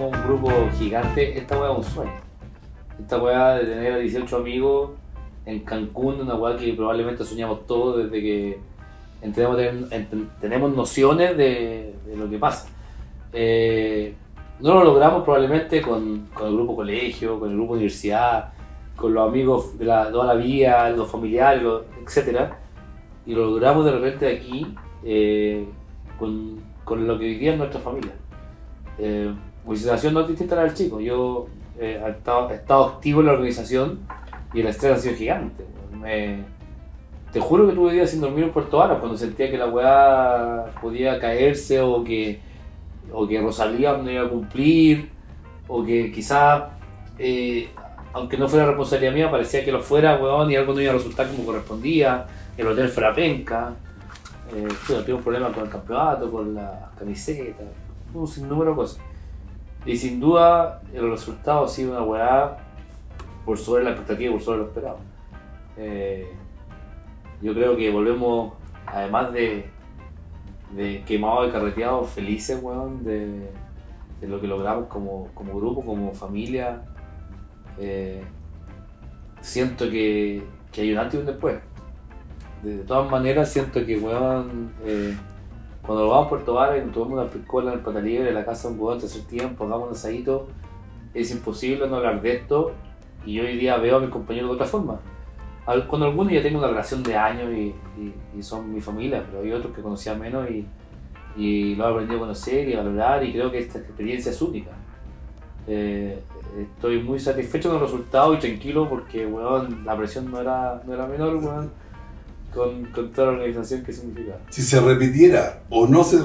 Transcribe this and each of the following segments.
un grupo gigante, esta weá es un sueño. Esta weá de tener a 18 amigos en Cancún, una weá que probablemente soñamos todos desde que entendemos, enten- tenemos nociones de, lo que pasa. Eh, no lo logramos probablemente con, con el grupo colegio, con el grupo universidad, con los amigos de la, toda la vida, los familiares, los- etc. Y lo logramos de repente aquí eh, con, lo que día es nuestra familia. Eh, mi situación no es distinta a la del chico. Yo eh, he, estado, activo en la organización y el estrés ha sido gigante. Te juro que tuve días sin dormir en Puerto Varas cuando sentía que la weá podía caerse o que, o que Rosalía no iba a cumplir o que quizás, eh, aunque no fuera responsabilidad mía, parecía que lo fuera, weón, y algo no iba a resultar como correspondía, el hotel fuera penca. Eh, tuve un problema con el campeonato, con las camisetas, un sinnúmero de cosas. Y sin duda el resultado ha sido una weá por sobre la expectativa por sobre lo esperado. Eh, yo creo que volvemos, además de, de quemados y carreteados, felices, weón, de, lo que logramos como, como grupo, como familia. Eh, siento que, hay un antes y un después. De, de todas maneras, siento que, weón, eh, cuando vamos a Puerto Vara y tomamos una piscola en el pata libre en la casa de un weón, tercer tiempo, hagamos un asadito, es imposible no hablar de esto. Y hoy día veo a mis compañeros de otra forma. Con algunos ya tengo una relación de años y, son mi familia, pero hay otros que conocía menos y, y lo he aprendido a conocer y a valorar y creo que esta experiencia es única. Eh, estoy muy satisfecho con el resultado y tranquilo porque weón, la presión no era, no era menor weón, con, con toda la organización que significa. Si se repitiera o no se...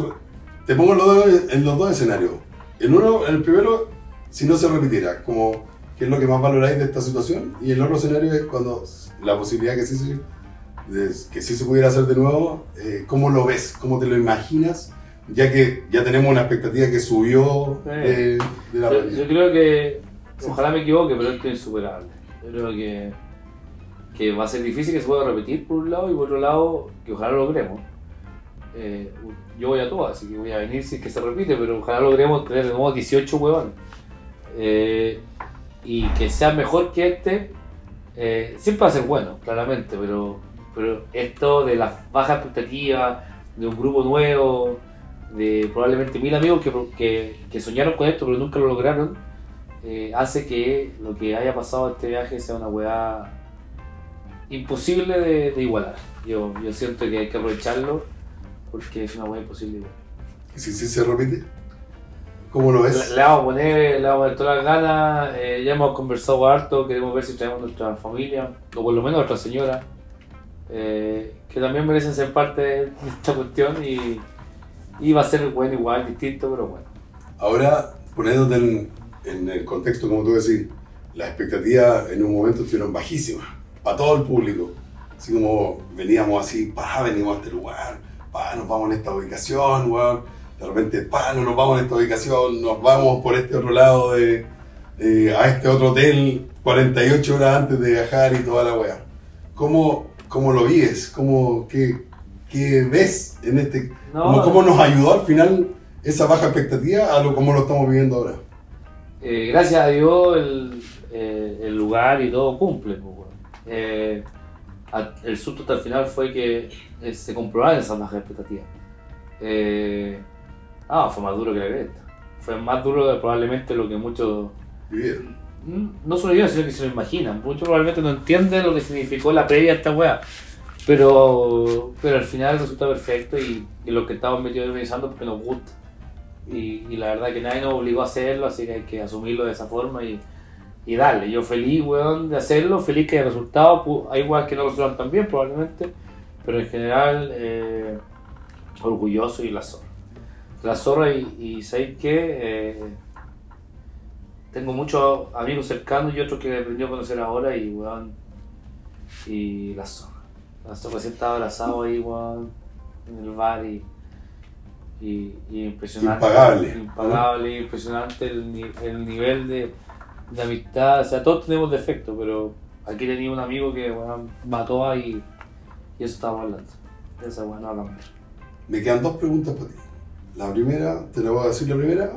Te pongo en los dos, en los dos escenarios. En uno, en el primero, si no se repitiera, como qué es lo que más valoráis de esta situación, y el otro escenario es cuando la posibilidad que sí se, que sí se pudiera hacer de nuevo, eh, ¿cómo lo ves? ¿Cómo te lo imaginas? Ya que ya tenemos una expectativa que subió de, de la Yo, yo creo que, ojalá me equivoque, pero esto es insuperable. Yo creo que, que va a ser difícil que se pueda repetir por un lado y por otro lado que ojalá lo logremos. Eh, yo voy a todo, así que voy a venir si es que se repite, pero ojalá logremos tener de nuevo 18 huevones. Eh, y que sea mejor que este, eh, siempre va a ser bueno, claramente, pero, pero esto de las bajas expectativas, de un grupo nuevo, de probablemente mil amigos que, que, que soñaron con esto pero nunca lo lograron, hace que lo que haya pasado este viaje sea una weá imposible de, de igualar. Yo, yo siento que hay que aprovecharlo porque es una weá imposible igualar. Si sí se repite, ¿cómo lo Le, ves? le vamos a poner, le vamos a poner todas las ganas, eh, ya hemos conversado harto, queremos ver si traemos nuestra familia, o por lo menos nuestra señora, eh, que también merecen ser parte de esta cuestión y, y va a ser bueno igual, distinto, pero bueno. Ahora, poniéndote en, en el contexto, como tú decís, las expectativas en un momento estuvieron bajísimas, para todo el público. Así como veníamos así, pa, venimos a este lugar, pa, nos vamos en esta ubicación, weón. De repente, pa, no nos vamos en esta ubicación, nos vamos por este otro lado de, de- a este otro hotel 48 horas antes de viajar y toda la weá. ¿Cómo, cómo lo vives? ¿Cómo, qué, qué ves en este? No, ¿Cómo, cómo nos ayudó al final esa baja expectativa a lo como lo estamos viviendo ahora? Eh, gracias a Dios el, eh, el lugar y todo cumple. pues, weón. Eh, el susto hasta el final fue que eh, se comprobaran esas bajas expectativas. Eh, ah, fue más duro que la cresta. Fue más duro de probablemente lo que muchos, Vivieron. mm, no solo yo, sino que se lo imaginan. Muchos probablemente no entienden lo que significó la previa a esta weá. Pero, pero al final resulta perfecto y, y los que estamos metidos organizando porque nos gusta. Y, y la verdad que nadie nos obligó a hacerlo, así que hay que asumirlo de esa forma y, y darle. Yo feliz, weón, de hacerlo, feliz que el resultado, hay weas que no resultan tan bien probablemente, pero en general eh, orgulloso y la zorra. La zorra y, y ¿sabéis qué? Eh, tengo muchos amigos cercanos y otros que he aprendido a conocer ahora y weón, y la zorra. La zorra recién estaba abrazado ahí, weón, en el bar y, y, y impresionante. Impagable. Impagable, impresionante el nivel de, de amistad. O sea, todos tenemos defectos, pero aquí tenía un amigo que weón, mató a y, y eso estábamos hablando. Esa weón no va a cambiar. Me quedan dos preguntas para ti. La primera, te la voy a decir la primera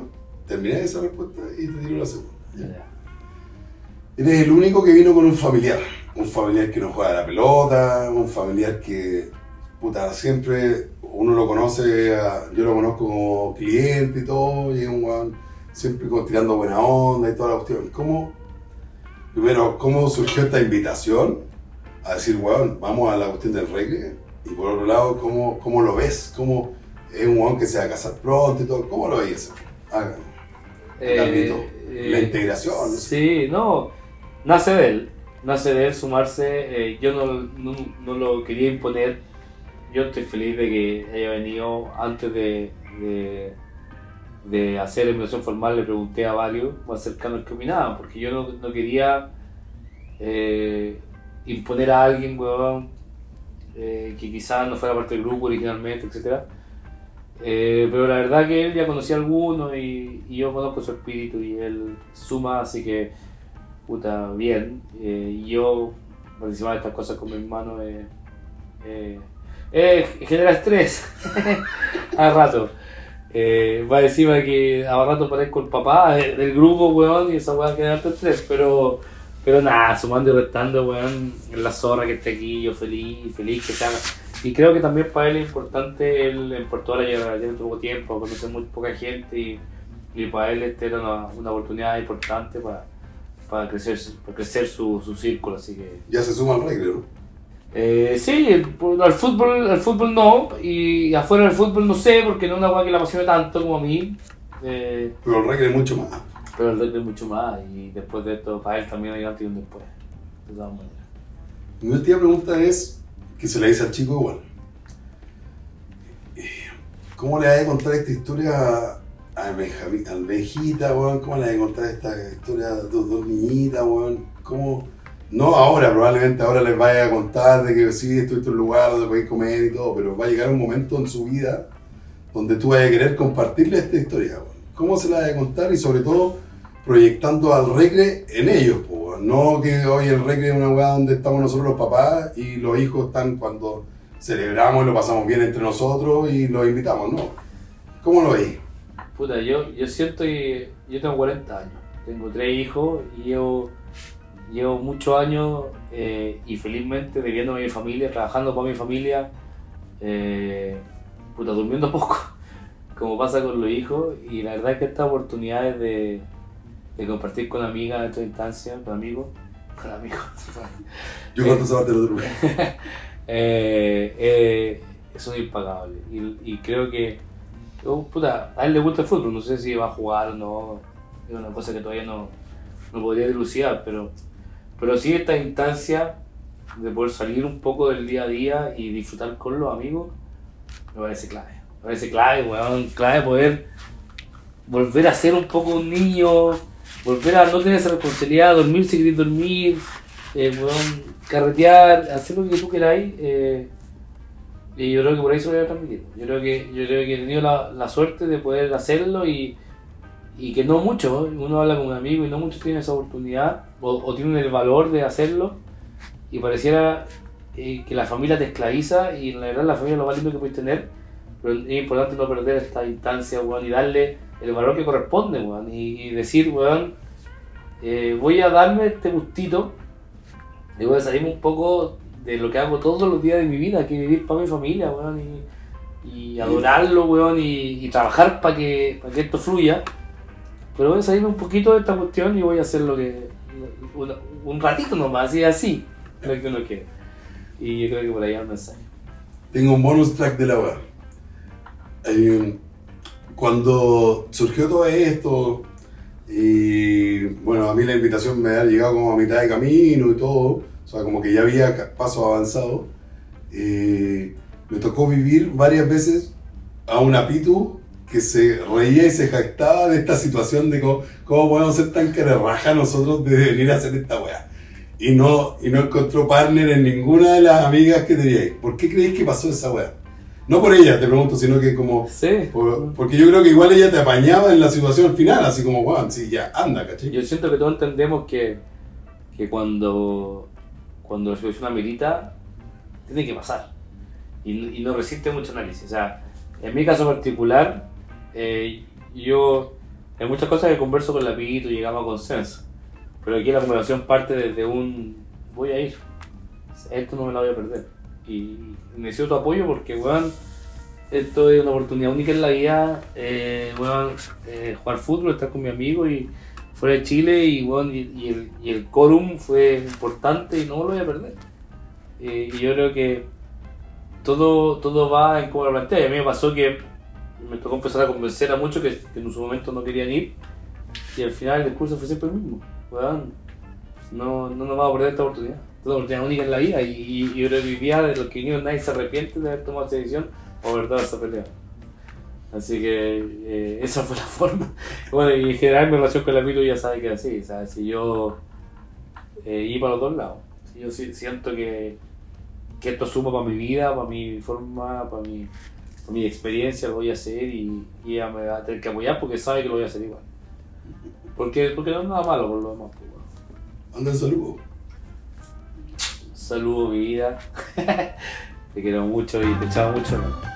terminé esa respuesta y te tiro la segunda. ¿ya? Ya. Eres el único que vino con un familiar. Un familiar que no juega la pelota, un familiar que, puta, siempre uno lo conoce, yo lo conozco como cliente y todo, y es un siempre como tirando buena onda y toda la cuestión. ¿Cómo, primero, cómo surgió esta invitación a decir, weón, vamos a la cuestión del reggae? Y por otro lado, ¿cómo, cómo lo ves? ¿Cómo es un weón que se va a casar pronto y todo? ¿Cómo lo ves eso? Ah, el ámbito, la integración. Sí, no, nace de él, nace de él sumarse, eh, yo no, no, no lo quería imponer, yo estoy feliz de que haya venido antes de, de, de hacer la invitación formal, le pregunté a varios más cercanos que opinaban, porque yo no, no quería eh, imponer a alguien, weón, eh, que quizás no fuera parte del grupo originalmente, etcétera. Eh, pero la verdad que él ya conocía a algunos y, y yo conozco su espíritu y él suma, así que, puta, bien. Eh, yo participar de estas cosas con mi hermano genera estrés a rato. Eh, va encima que a rato parezco el papá del, grupo, weón, y esa weá genera harto estrés, pero, pero nada, sumando y restando, weón, la zorra que esté aquí, yo feliz, feliz que haga. Y creo que también para él es importante, él en Puerto lleva lleva poco tiempo, conoce muy poca gente y, para él este era una, una oportunidad importante para, para crecer, crecer su, su círculo, así que... Ya se suma al reggae, ¿no? Eh, sí, por- al fútbol, al fútbol no, y afuera del fútbol no sé, porque no es una weá que le apasione tanto como a mí, eh, Pero el reggae es mucho más. pero el es mucho más, y después de esto, para él también hay antes y un después, de todas maneras. Mi última pregunta es, que se la dice al chico igual. Eh, ¿Cómo le vas a contar esta historia a Benjamín, al Benjita, weón? ¿Cómo le vas a contar esta historia a tus dos niñitas, weón? ¿Cómo? No ahora, probablemente ahora les vaya a contar de que sí, estoy en un lugar donde podéis comer y todo, pero va a llegar un momento en su vida donde tú vas a querer compartirle esta historia. ¿Cómo se la vas a contar? Y sobre todo, proyectando al reggae en ellos, no que hoy el reggae es una weá donde estamos nosotros los papás y los hijos están cuando celebramos lo pasamos bien entre nosotros y los invitamos, ¿no? ¿Cómo lo veis? Puta, yo, yo siento yo tengo 40 años, tengo tres hijos y llevo, llevo muchos años eh, y felizmente viviendo a mi familia, trabajando para mi familia, eh, puta, durmiendo poco, como pasa con los hijos y la verdad es que estas oportunidades de, de compartir con amigas en esta instancia, con amigos, con amigos, Yo cuento esa parte del otro eh, son impagables. Y, y creo que, oh, puta, a él le gusta el fútbol, no sé si va a jugar o no, es una cosa que todavía no, no podría dilucidar, pero, pero sí esta instancia de poder salir un poco del día a día y disfrutar con los amigos, me parece clave. Me parece clave, weón, clave poder volver a ser un poco un niño, volver a no tener esa responsabilidad, dormir si querés dormir, eh, carretear, hacer lo que tú queráis. eh, y yo creo que por ahí se lo voy a transmitir. Yo creo que, yo creo que he tenido la, la suerte de poder hacerlo y, y que no mucho, uno habla con un amigo y no muchos tienen esa oportunidad o, o tienen el valor de hacerlo y pareciera eh, que la familia te esclaviza y en la verdad la familia es lo más lindo que puedes tener, pero es importante no perder esta instancia, weón, y darle el valor que corresponde, weón, y, y decir, weón, eh, voy a darme este gustito voy a salirme un poco de lo que hago todos los días de mi vida, que vivir para mi familia, weón, y, y adorarlo, weón, y, y trabajar para que, para que esto fluya. Pero voy a salirme un poquito de esta cuestión y voy a hacer lo que. una- un ratito nomás, y así, lo que uno quiere. Y yo creo que por ahí va el mensaje. Tengo un bonus track de la web. Eh, cuando surgió todo esto, y bueno, a mí la invitación me ha llegado como a mitad de camino y todo, o sea, como que ya había pasos avanzados, eh, me tocó vivir varias veces a una Pitu que se reía y se jactaba de esta situación de cómo, cómo podemos ser tan raja nosotros de venir a hacer esta weá. Y no, y no encontró partner en ninguna de las amigas que teníais. ¿Por qué creéis que pasó esa weá? No por ella, te pregunto, sino que como... Sí. por- porque yo creo que igual ella te apañaba en la situación final, así como, weón, sí, ya, anda, ¿cachai? Yo siento que todos entendemos que, que cuando, cuando la situación amerita, tiene que pasar. Y, y no resiste mucho análisis. O sea, en mi caso particular, eh, yo hay muchas cosas que converso con la Pito y llegamos a consenso. Pero aquí la conversación parte desde un voy a ir. Esto no me lo voy a perder. Y necesito tu apoyo porque, weón, esto es una oportunidad única en la vida. Eh, weón, eh, jugar fútbol, estar con mi amigo y fuera de Chile y, weón, y, el, y el quórum fue importante y no me lo voy a perder. Eh, y yo creo que todo, todo va en cómo lo plantea. A mí me pasó que me tocó empezar a convencer a muchos que, que en su momento no querían ir. Y al final el discurso fue siempre el mismo. No, no nos vamos a perder esta oportunidad. Esta oportunidad única en la vida. Y, y, yo día de los que vinieron nadie se arrepiente de haber tomado esa decisión o haber dado esa pelea. Así que eh, esa fue la forma. Bueno, y en general mi relación con la Pito ya sabe que es así. ¿sabes? Si yo eh, iba para los dos lados. Si yo si- siento que, que esto suma para mi vida, para mi forma, para mi, mi experiencia, lo voy a hacer y, y ella me va a tener que apoyar porque sabe que lo voy a hacer igual. Porque, porque no es nada malo por lo demás. pues, bueno. Anda saludo. Saludos, mi vida. te quiero mucho y te echaba mucho. ¿no?